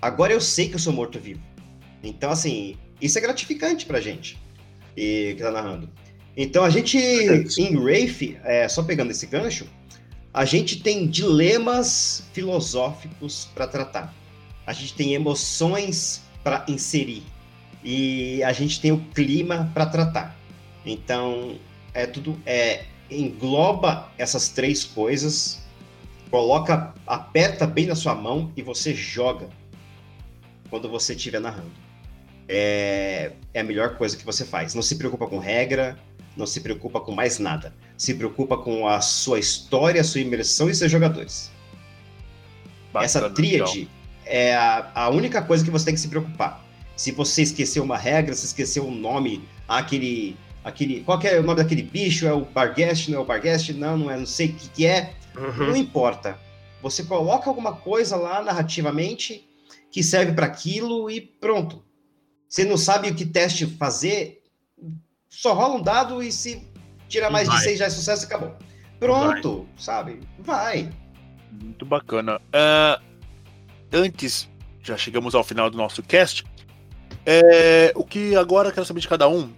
Agora eu sei que eu sou morto-vivo. Então, assim, isso é gratificante pra gente e, que tá narrando. Então, a gente, em Wraith, é, só pegando esse gancho, a gente tem dilemas filosóficos para tratar a gente tem emoções para inserir. e a gente tem o clima para tratar. Então, é tudo é engloba essas três coisas, coloca, aperta bem na sua mão e você joga quando você estiver narrando. É, é a melhor coisa que você faz. Não se preocupa com regra, não se preocupa com mais nada. Se preocupa com a sua história, a sua imersão e seus jogadores. Bacana, Essa tríade então. é a, a única coisa que você tem que se preocupar. Se você esqueceu uma regra, se esqueceu um nome, aquele. aquele qual é o nome daquele bicho? É o Barguest? Não é o Barguest? Não, não é, não sei o que, que é. Uhum. Não importa. Você coloca alguma coisa lá narrativamente que serve para aquilo e pronto. Você não sabe o que teste fazer, só rola um dado e se tirar mais Vai. de seis já é sucesso, acabou. Pronto, Vai. sabe? Vai. Muito bacana. Uh, antes, já chegamos ao final do nosso cast. É, o que agora eu quero saber de cada um,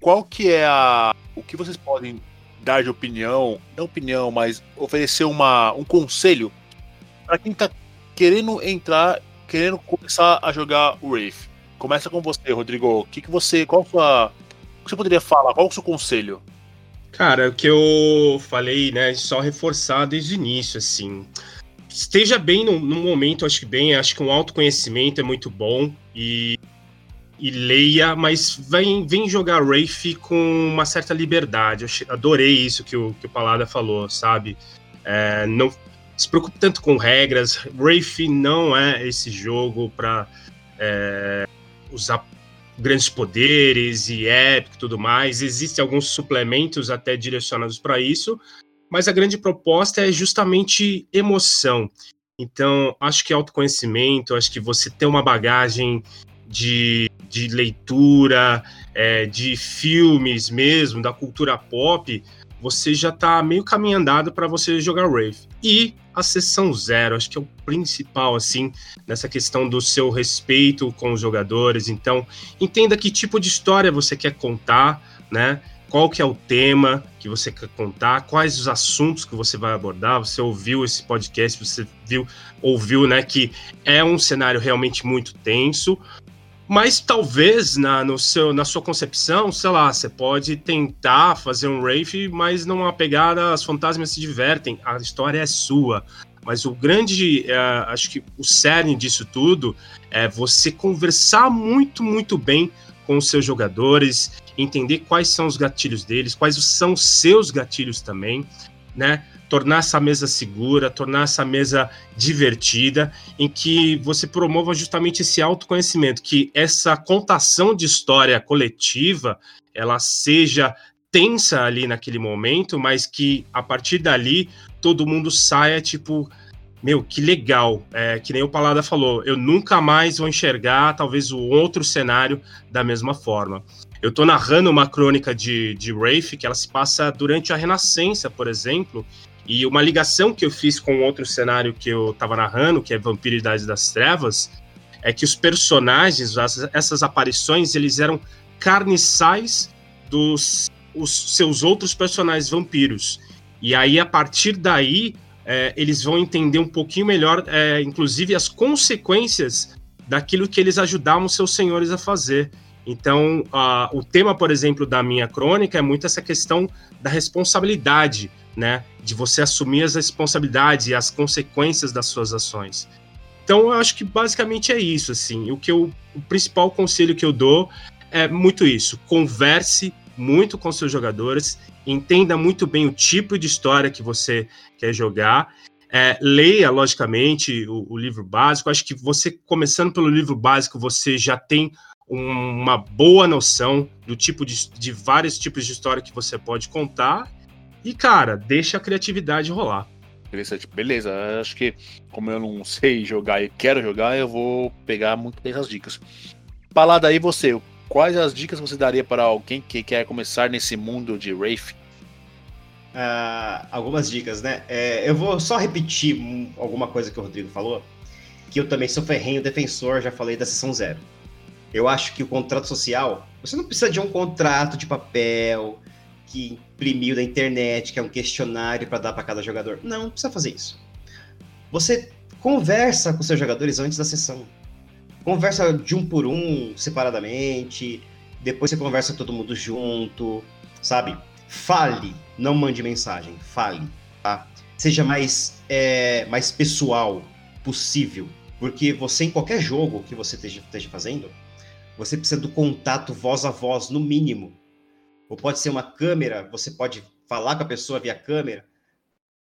qual que é a. O que vocês podem dar de opinião, não opinião, mas oferecer uma, um conselho para quem está querendo entrar, querendo começar a jogar o Wraith. Começa com você, Rodrigo. O que, que você. Qual sua. O que você poderia falar? Qual o seu conselho? Cara, o que eu falei, né, só reforçar desde o início, assim. Esteja bem no, no momento, acho que bem, acho que um autoconhecimento é muito bom e, e leia, mas vem, vem jogar Wraith com uma certa liberdade. Eu adorei isso que o, que o Palada falou, sabe? É, não se preocupe tanto com regras. Wraith não é esse jogo para é, usar grandes poderes e épico e tudo mais. Existem alguns suplementos até direcionados para isso, mas a grande proposta é justamente emoção. Então, acho que autoconhecimento, acho que você ter uma bagagem de, de leitura, é, de filmes mesmo, da cultura pop, você já está meio caminho andado para você jogar Wraith. E a sessão zero, acho que é o principal, assim, nessa questão do seu respeito com os jogadores. Então, entenda que tipo de história você quer contar, né? Qual que é o tema que você quer contar, quais os assuntos que você vai abordar. Você ouviu esse podcast, você viu, ouviu, né, que é um cenário realmente muito tenso, mas talvez na, no seu, na sua concepção, sei lá, você pode tentar fazer um Wraith, mas não uma pegada, as fantasmas se divertem, a história é sua. Mas o grande, é, acho que o cerne disso tudo é você conversar muito, muito bem com os seus jogadores, entender quais são os gatilhos deles, quais são os seus gatilhos também, né? Tornar essa mesa segura, tornar essa mesa divertida, em que você promova justamente esse autoconhecimento, que essa contação de história coletiva, ela seja tensa ali naquele momento, mas que a partir dali todo mundo saia tipo, meu, que legal, é, que nem o Palada falou, eu nunca mais vou enxergar talvez o outro cenário da mesma forma. Eu estou narrando uma crônica de, de Wraith, que ela se passa durante a Renascença, por exemplo, e uma ligação que eu fiz com outro cenário que eu estava narrando, que é Vampiridade das Trevas, é que os personagens, as, essas aparições, eles eram carniçais dos os seus outros personagens vampiros. E aí, a partir daí, é, eles vão entender um pouquinho melhor, é, inclusive, as consequências daquilo que eles ajudavam seus senhores a fazer. Então, uh, o tema, por exemplo, da minha crônica é muito essa questão da responsabilidade né? De você assumir as responsabilidades e as consequências das suas ações. Então, eu acho que basicamente é isso, assim. O que eu, o principal conselho que eu dou é muito isso. Converse muito com seus jogadores, entenda muito bem o tipo de história que você quer jogar. É, leia, logicamente, o, o, livro básico. Acho que você, começando pelo livro básico, você já tem uma boa noção do tipo de, de vários tipos de história que você pode contar e, cara, deixa a criatividade rolar. Interessante. Beleza, acho que como eu não sei jogar e quero jogar, eu vou pegar muito bem essas dicas. Palada aí você, quais as dicas você daria para alguém que quer começar nesse mundo de Wraith? Uh, algumas dicas, né? É, eu vou só repetir alguma coisa que o Rodrigo falou, que eu também sou ferrenho defensor, já falei da sessão zero. Eu acho que o contrato social, você não precisa de um contrato de papel, que imprimiu da internet, que é um questionário para dar para cada jogador. Não, não precisa fazer isso. Você conversa com seus jogadores antes da sessão. Conversa de um por um, separadamente. Depois você conversa todo mundo junto, sabe? Fale, não mande mensagem, fale, tá? Seja mais, é, mais pessoal possível. Porque você, em qualquer jogo que você esteja, esteja fazendo, você precisa do contato voz a voz, no mínimo. Ou pode ser uma câmera, você pode falar com a pessoa via câmera,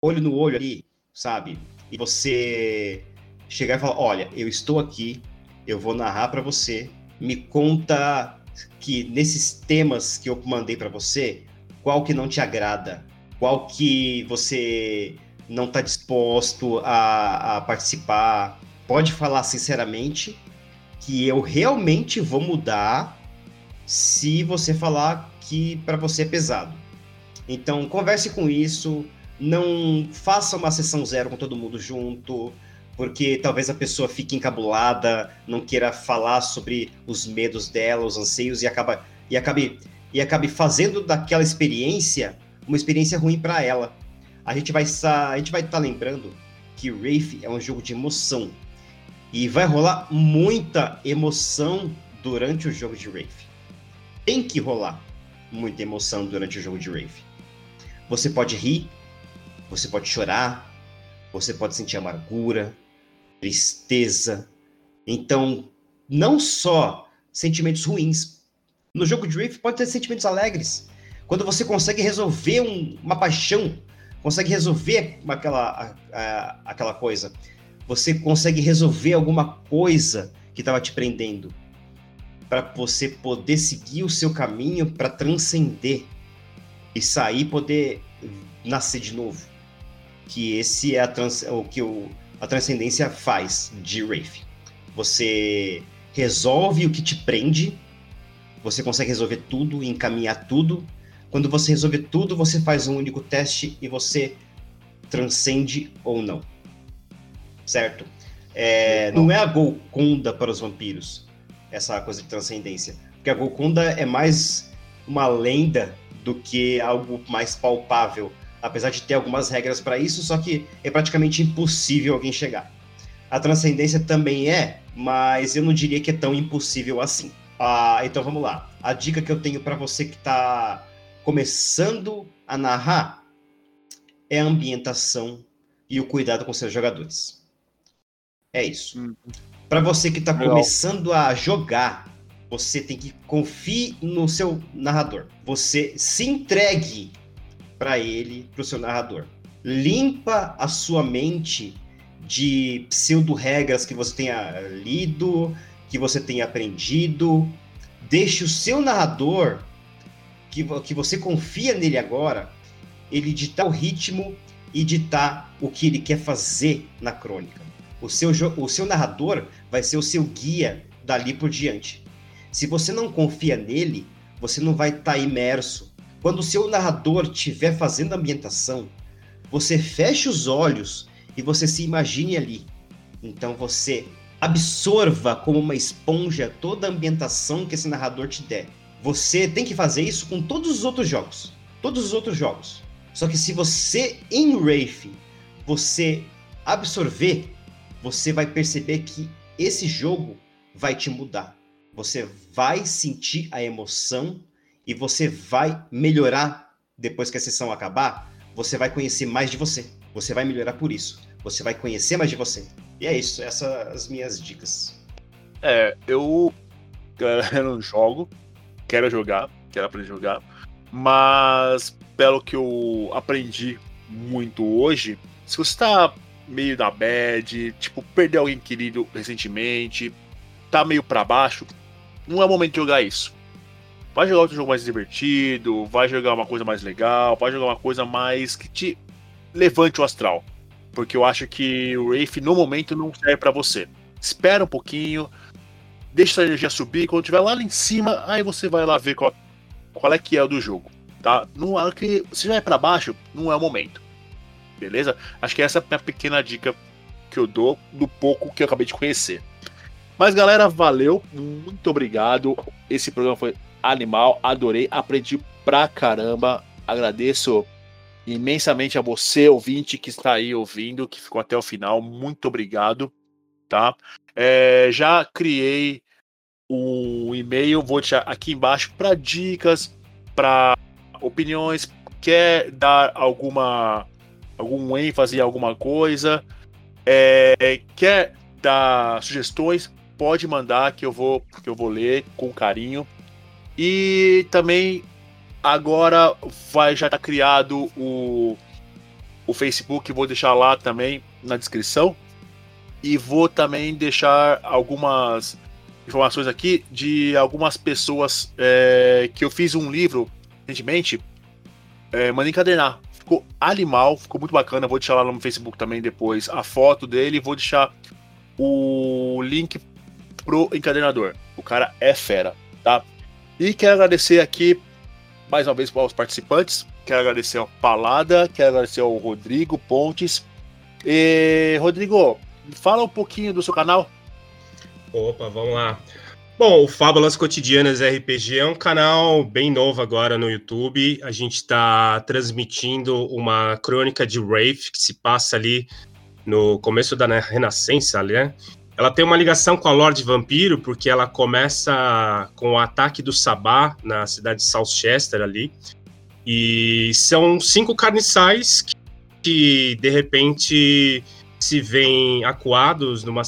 olho no olho ali, sabe? E você chegar e falar: olha, eu estou aqui, eu vou narrar para você, me conta que nesses temas que eu mandei para você, qual que não te agrada, qual que você não está disposto a, a participar. Pode falar sinceramente que eu realmente vou mudar se você falar que para você é pesado. Então, converse com isso, não faça uma sessão zero com todo mundo junto, porque talvez a pessoa fique encabulada, não queira falar sobre os medos dela, os anseios e acaba e acabe e acabe fazendo daquela experiência uma experiência ruim para ela. A gente vai a gente vai estar tá lembrando que Wraith é um jogo de emoção e vai rolar muita emoção durante o jogo de Wraith. Tem que rolar muita emoção durante o jogo de Wraith. Você pode rir, você pode chorar, você pode sentir amargura, tristeza. Então, não só sentimentos ruins. No jogo de Rift pode ter sentimentos alegres. Quando você consegue resolver um, uma paixão, consegue resolver aquela, a, a, aquela coisa. Você consegue resolver alguma coisa que estava te prendendo. Para você poder seguir o seu caminho para transcender e sair poder nascer de novo. Que esse é a trans, o que o, a transcendência faz de Wraith. Você resolve o que te prende, você consegue resolver tudo, encaminhar tudo. Quando você resolver tudo, você faz um único teste e você transcende ou não. Certo? É, não é a Golconda para os vampiros, essa coisa de transcendência. Porque a Golconda é mais uma lenda do que algo mais palpável, apesar de ter algumas regras para isso, só que é praticamente impossível alguém chegar. A transcendência também é, mas eu não diria que é tão impossível assim. Ah, então vamos lá. A dica que eu tenho para você que está começando a narrar é a ambientação e o cuidado com seus jogadores. É isso. Hum. Para você que está começando a jogar, você tem que confiar no seu narrador. Você se entregue para ele, para o seu narrador. Limpa a sua mente de pseudo-regras que você tenha lido, que você tenha aprendido. Deixe o seu narrador, que, que você confia nele agora, ele ditar o ritmo e ditar o que ele quer fazer na crônica. O seu, o seu narrador vai ser o seu guia dali por diante. Se você não confia nele, você não vai estar tá imerso. Quando o seu narrador estiver fazendo a ambientação, você fecha os olhos e você se imagine ali. Então você absorva como uma esponja toda a ambientação que esse narrador te der. Você tem que fazer isso com todos os outros jogos. Todos os outros jogos. Só que se você, em Wraith, você absorver, você vai perceber que esse jogo vai te mudar. Você vai sentir a emoção e você vai melhorar depois que a sessão acabar. Você vai conhecer mais de você. Você vai melhorar por isso. Você vai conhecer mais de você. E é isso, essas são as minhas dicas. É, eu, eu não jogo, quero jogar, quero aprender a jogar, mas pelo que eu aprendi muito hoje, se você tá meio na bad, tipo, perdeu alguém querido recentemente, tá meio para baixo, não é o momento de jogar isso. Vai jogar outro jogo mais divertido, vai jogar uma coisa mais legal, vai jogar uma coisa mais que te levante o astral. Porque eu acho que o Wraith no momento não serve para você. Espera um pouquinho, deixa essa energia subir, quando estiver lá em cima, aí você vai lá ver qual, qual é que é o do jogo. Tá? Não é que se é para baixo, não é o momento. Beleza? Acho que essa é a pequena dica que eu dou do pouco que eu acabei de conhecer. Mas galera, valeu, muito obrigado. Esse programa foi animal, adorei, aprendi pra caramba. Agradeço imensamente a você, ouvinte, que está aí ouvindo, que ficou até o final. Muito obrigado, tá? É, já criei o e-mail, vou deixar aqui embaixo para dicas, para opiniões, quer dar alguma algum ênfase em alguma coisa, é, quer dar sugestões, pode mandar que eu vou que eu vou ler com carinho. E também agora vai já tá criado o o Facebook, vou deixar lá também na descrição. E vou também deixar algumas informações aqui de algumas pessoas é, que eu fiz um livro recentemente, é, mandei encadenar. Ficou animal, ficou muito bacana. Vou deixar lá no Facebook também depois a foto dele. Vou deixar o link pro encadenador. O cara é fera, tá? E quero agradecer aqui mais uma vez aos participantes. Quero agradecer ao Palada, quero agradecer ao Rodrigo Pontes. E, Rodrigo, fala um pouquinho do seu canal. Opa, vamos lá. Bom, o Fábulas Cotidianas RPG é um canal bem novo agora no YouTube. A gente está transmitindo uma crônica de Wraith que se passa ali no começo da Renascença, né? Ela tem uma ligação com a Lorde Vampiro, porque ela começa com o ataque do Sabá na cidade de Southchester ali. E são cinco carniçais que, que de repente se veem acuados numa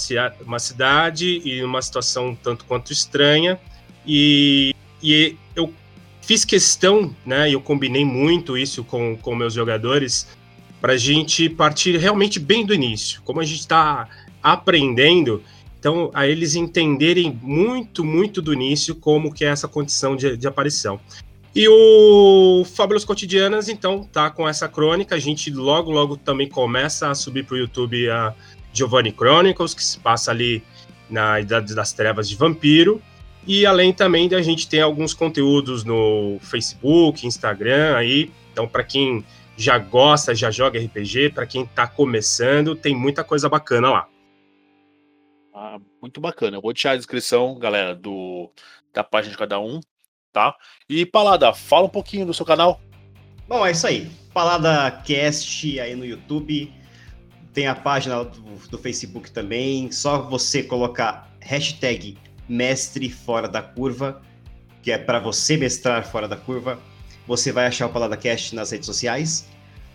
uma cidade e numa situação tanto quanto estranha. E, e eu fiz questão, né, eu combinei muito isso com, com meus jogadores, para a gente partir realmente bem do início. Como a gente está aprendendo, então a eles entenderem muito, muito do início como que é essa condição de, de aparição. E o Fábulas Cotidianas, então, tá com essa crônica. A gente logo, logo também começa a subir para o YouTube a Giovanni Chronicles, que se passa ali na Idade das Trevas de Vampiro. E além também da gente ter alguns conteúdos no Facebook, Instagram aí. Então, para quem já gosta, já joga RPG, para quem está começando, tem muita coisa bacana lá. Ah, muito bacana. Eu vou deixar a descrição, galera, do da página de cada um tá? E Palada, fala um pouquinho do seu canal. Bom, é isso aí. Palada Cast aí no YouTube. Tem a página do, do Facebook também. Só você colocar hashtag mestre fora da curva, que é para você mestrar fora da curva. Você vai achar o Palada Cast nas redes sociais.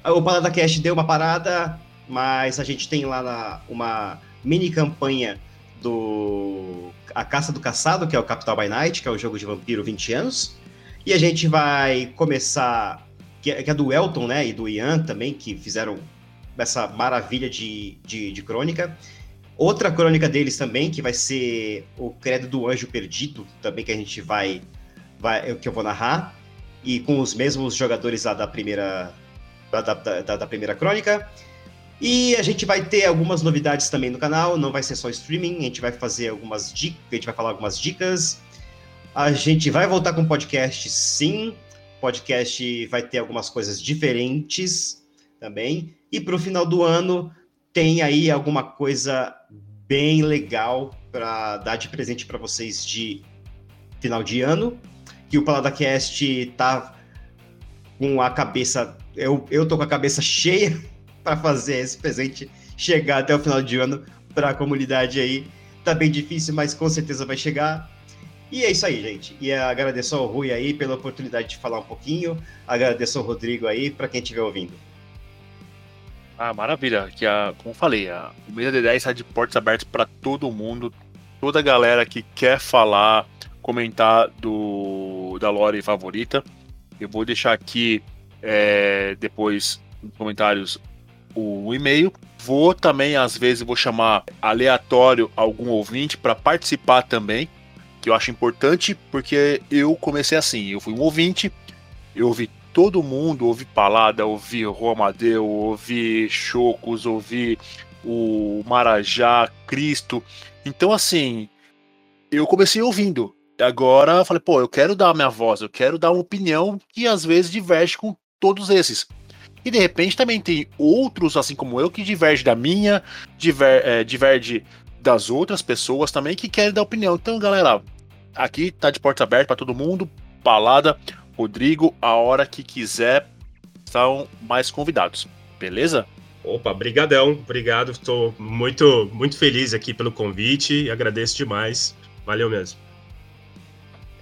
O Palada Cast deu uma parada, mas a gente tem lá na, uma mini campanha do A Caça do Caçado, que é o Capital by Night, que é o jogo de vampiro 20 anos. E a gente vai começar, que é, que é do Elton, né, e do Ian também, que fizeram essa maravilha de, de, de crônica. Outra crônica deles também, que vai ser o Credo do Anjo Perdido, também que a gente vai, vai que eu vou narrar, e com os mesmos jogadores lá da primeira da, da, da primeira crônica. E a gente vai ter algumas novidades também no canal, não vai ser só streaming, a gente vai fazer algumas dicas, a gente vai falar algumas dicas. A gente vai voltar com podcast, sim. Podcast vai ter algumas coisas diferentes também. E para o final do ano tem aí alguma coisa bem legal para dar de presente para vocês de final de ano. Que o PaladaCast tá com a cabeça. Eu, eu tô com a cabeça cheia para fazer esse presente chegar até o final de ano para a comunidade aí. Tá bem difícil, mas com certeza vai chegar. E é isso aí, gente. E agradeço ao Rui aí pela oportunidade de falar um pouquinho. Agradeço ao Rodrigo aí para quem estiver ouvindo. Ah, maravilha. Que a, como falei, a, Mesa de 10 está de portas abertas para todo mundo. Toda a galera que quer falar, comentar do da lore favorita. Eu vou deixar aqui é, depois nos comentários o e-mail. Vou também, às vezes, vou chamar aleatório algum ouvinte para participar também, que eu acho importante, porque eu comecei assim, eu fui um ouvinte, eu ouvi todo mundo, ouvi Palada, ouvi Romadeu, ouvi Chocos, ouvi o Marajá, Cristo. Então, assim, eu comecei ouvindo. Agora falei, pô, eu quero dar a minha voz, eu quero dar uma opinião que às vezes diverge com todos esses. E de repente também tem outros, assim como eu, que diverge da minha, diver, é, diverge das outras pessoas também que querem dar opinião. Então, galera, aqui tá de porta aberta para todo mundo. Palada, Rodrigo, a hora que quiser, estão mais convidados. Beleza? Opa, brigadão, obrigado. Estou muito, muito feliz aqui pelo convite e agradeço demais. Valeu mesmo.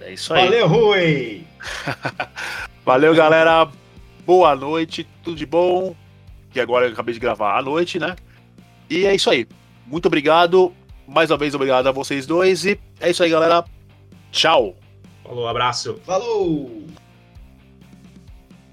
É isso aí. Valeu, Rui! Valeu, galera. Boa noite, tudo de bom. Que agora eu acabei de gravar à noite, né? E é isso aí. Muito obrigado. Mais uma vez, obrigado a vocês dois. E é isso aí, galera. Tchau. Falou, abraço. Falou!